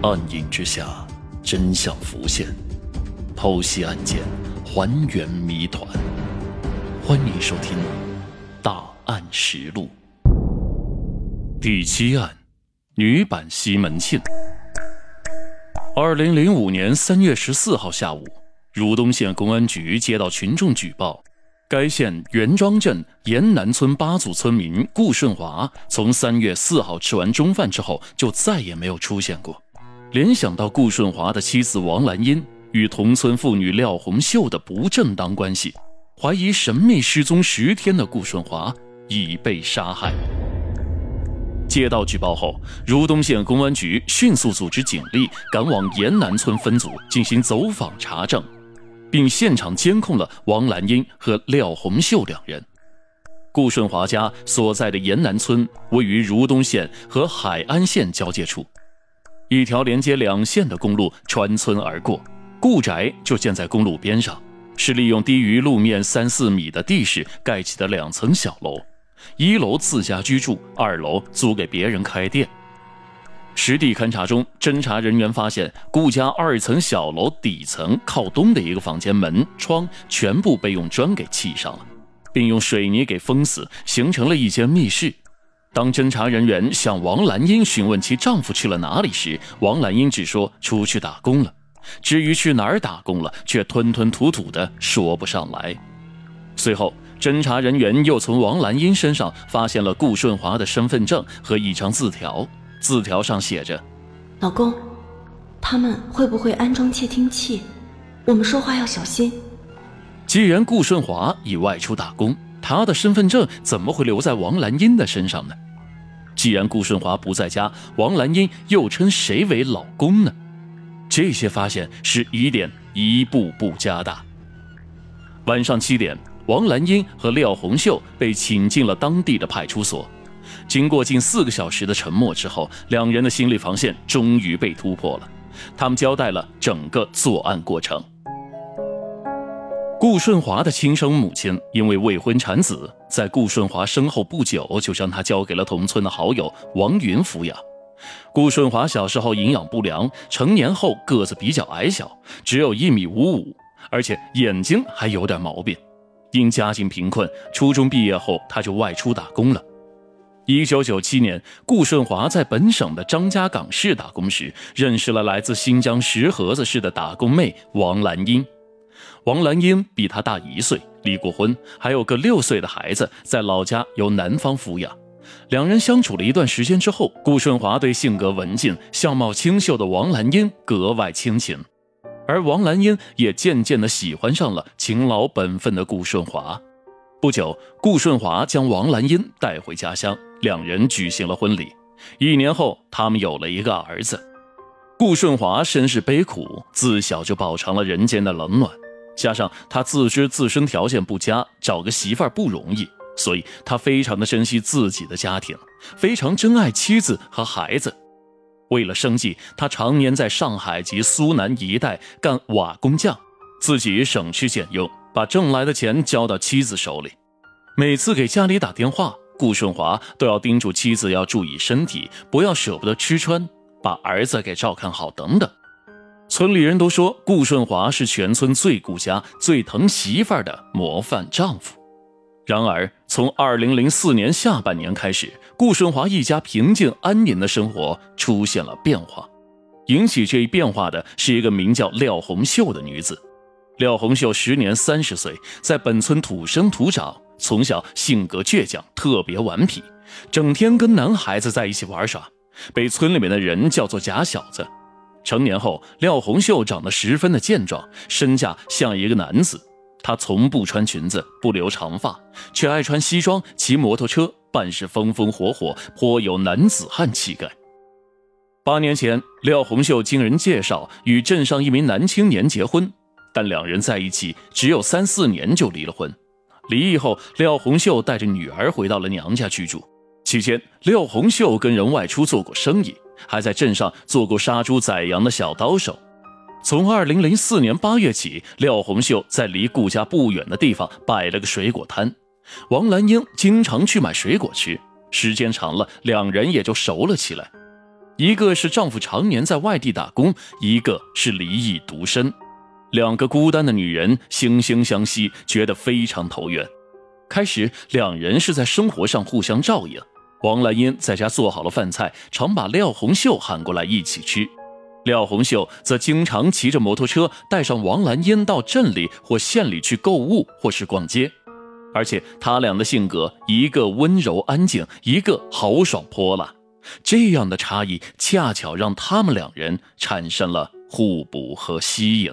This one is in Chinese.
暗影之下，真相浮现，剖析案件，还原谜团。欢迎收听《大案实录》第七案：女版西门庆。二零零五年三月十四号下午，如东县公安局接到群众举报。该县袁庄镇沿南村八组村民顾顺华，从三月四号吃完中饭之后，就再也没有出现过。联想到顾顺华的妻子王兰英与同村妇女廖红秀的不正当关系，怀疑神秘失踪十天的顾顺华已被杀害。接到举报后，如东县公安局迅速组织警力赶往沿南村分组进行走访查证。并现场监控了王兰英和廖红秀两人。顾顺华家所在的沿南村位于如东县和海安县交界处，一条连接两县的公路穿村而过，顾宅就建在公路边上，是利用低于路面三四米的地势盖起的两层小楼，一楼自家居住，二楼租给别人开店。实地勘查中，侦查人员发现顾家二层小楼底层靠东的一个房间门窗全部被用砖给砌上了，并用水泥给封死，形成了一间密室。当侦查人员向王兰英询问其丈夫去了哪里时，王兰英只说出去打工了，至于去哪儿打工了，却吞吞吐吐的说不上来。随后，侦查人员又从王兰英身上发现了顾顺华的身份证和一张字条。字条上写着：“老公，他们会不会安装窃听器？我们说话要小心。”既然顾顺华已外出打工，他的身份证怎么会留在王兰英的身上呢？既然顾顺华不在家，王兰英又称谁为老公呢？这些发现使疑点一步步加大。晚上七点，王兰英和廖红秀被请进了当地的派出所。经过近四个小时的沉默之后，两人的心理防线终于被突破了。他们交代了整个作案过程。顾顺华的亲生母亲因为未婚产子，在顾顺华身后不久就将他交给了同村的好友王云抚养。顾顺华小时候营养不良，成年后个子比较矮小，只有一米五五，而且眼睛还有点毛病。因家境贫困，初中毕业后他就外出打工了。一九九七年，顾顺华在本省的张家港市打工时，认识了来自新疆石河子市的打工妹王兰英。王兰英比他大一岁，离过婚，还有个六岁的孩子在老家由男方抚养。两人相处了一段时间之后，顾顺华对性格文静、相貌清秀的王兰英格外倾情，而王兰英也渐渐地喜欢上了勤劳本分的顾顺华。不久，顾顺华将王兰英带回家乡。两人举行了婚礼，一年后，他们有了一个儿子。顾顺华身世悲苦，自小就饱尝了人间的冷暖，加上他自知自身条件不佳，找个媳妇儿不容易，所以他非常的珍惜自己的家庭，非常珍爱妻子和孩子。为了生计，他常年在上海及苏南一带干瓦工匠，自己省吃俭用，把挣来的钱交到妻子手里。每次给家里打电话。顾顺华都要叮嘱妻子要注意身体，不要舍不得吃穿，把儿子给照看好等等。村里人都说顾顺华是全村最顾家、最疼媳妇儿的模范丈夫。然而，从二零零四年下半年开始，顾顺华一家平静安宁的生活出现了变化。引起这一变化的是一个名叫廖红秀的女子。廖红秀时年三十岁，在本村土生土长。从小性格倔强，特别顽皮，整天跟男孩子在一起玩耍，被村里面的人叫做假小子。成年后，廖红秀长得十分的健壮，身价像一个男子。她从不穿裙子，不留长发，却爱穿西装，骑摩托车，办事风风火火，颇有男子汉气概。八年前，廖红秀经人介绍与镇上一名男青年结婚，但两人在一起只有三四年就离了婚。离异后，廖红秀带着女儿回到了娘家居住。期间，廖红秀跟人外出做过生意，还在镇上做过杀猪宰羊的小刀手。从二零零四年八月起，廖红秀在离顾家不远的地方摆了个水果摊，王兰英经常去买水果吃。时间长了，两人也就熟了起来。一个是丈夫常年在外地打工，一个是离异独身，两个孤单的女人惺惺相惜，觉得非常投缘。开始，两人是在生活上互相照应。王兰英在家做好了饭菜，常把廖红秀喊过来一起吃。廖红秀则经常骑着摩托车带上王兰英到镇里或县里去购物或是逛街。而且他俩的性格，一个温柔安静，一个豪爽泼辣。这样的差异，恰巧让他们两人产生了互补和吸引。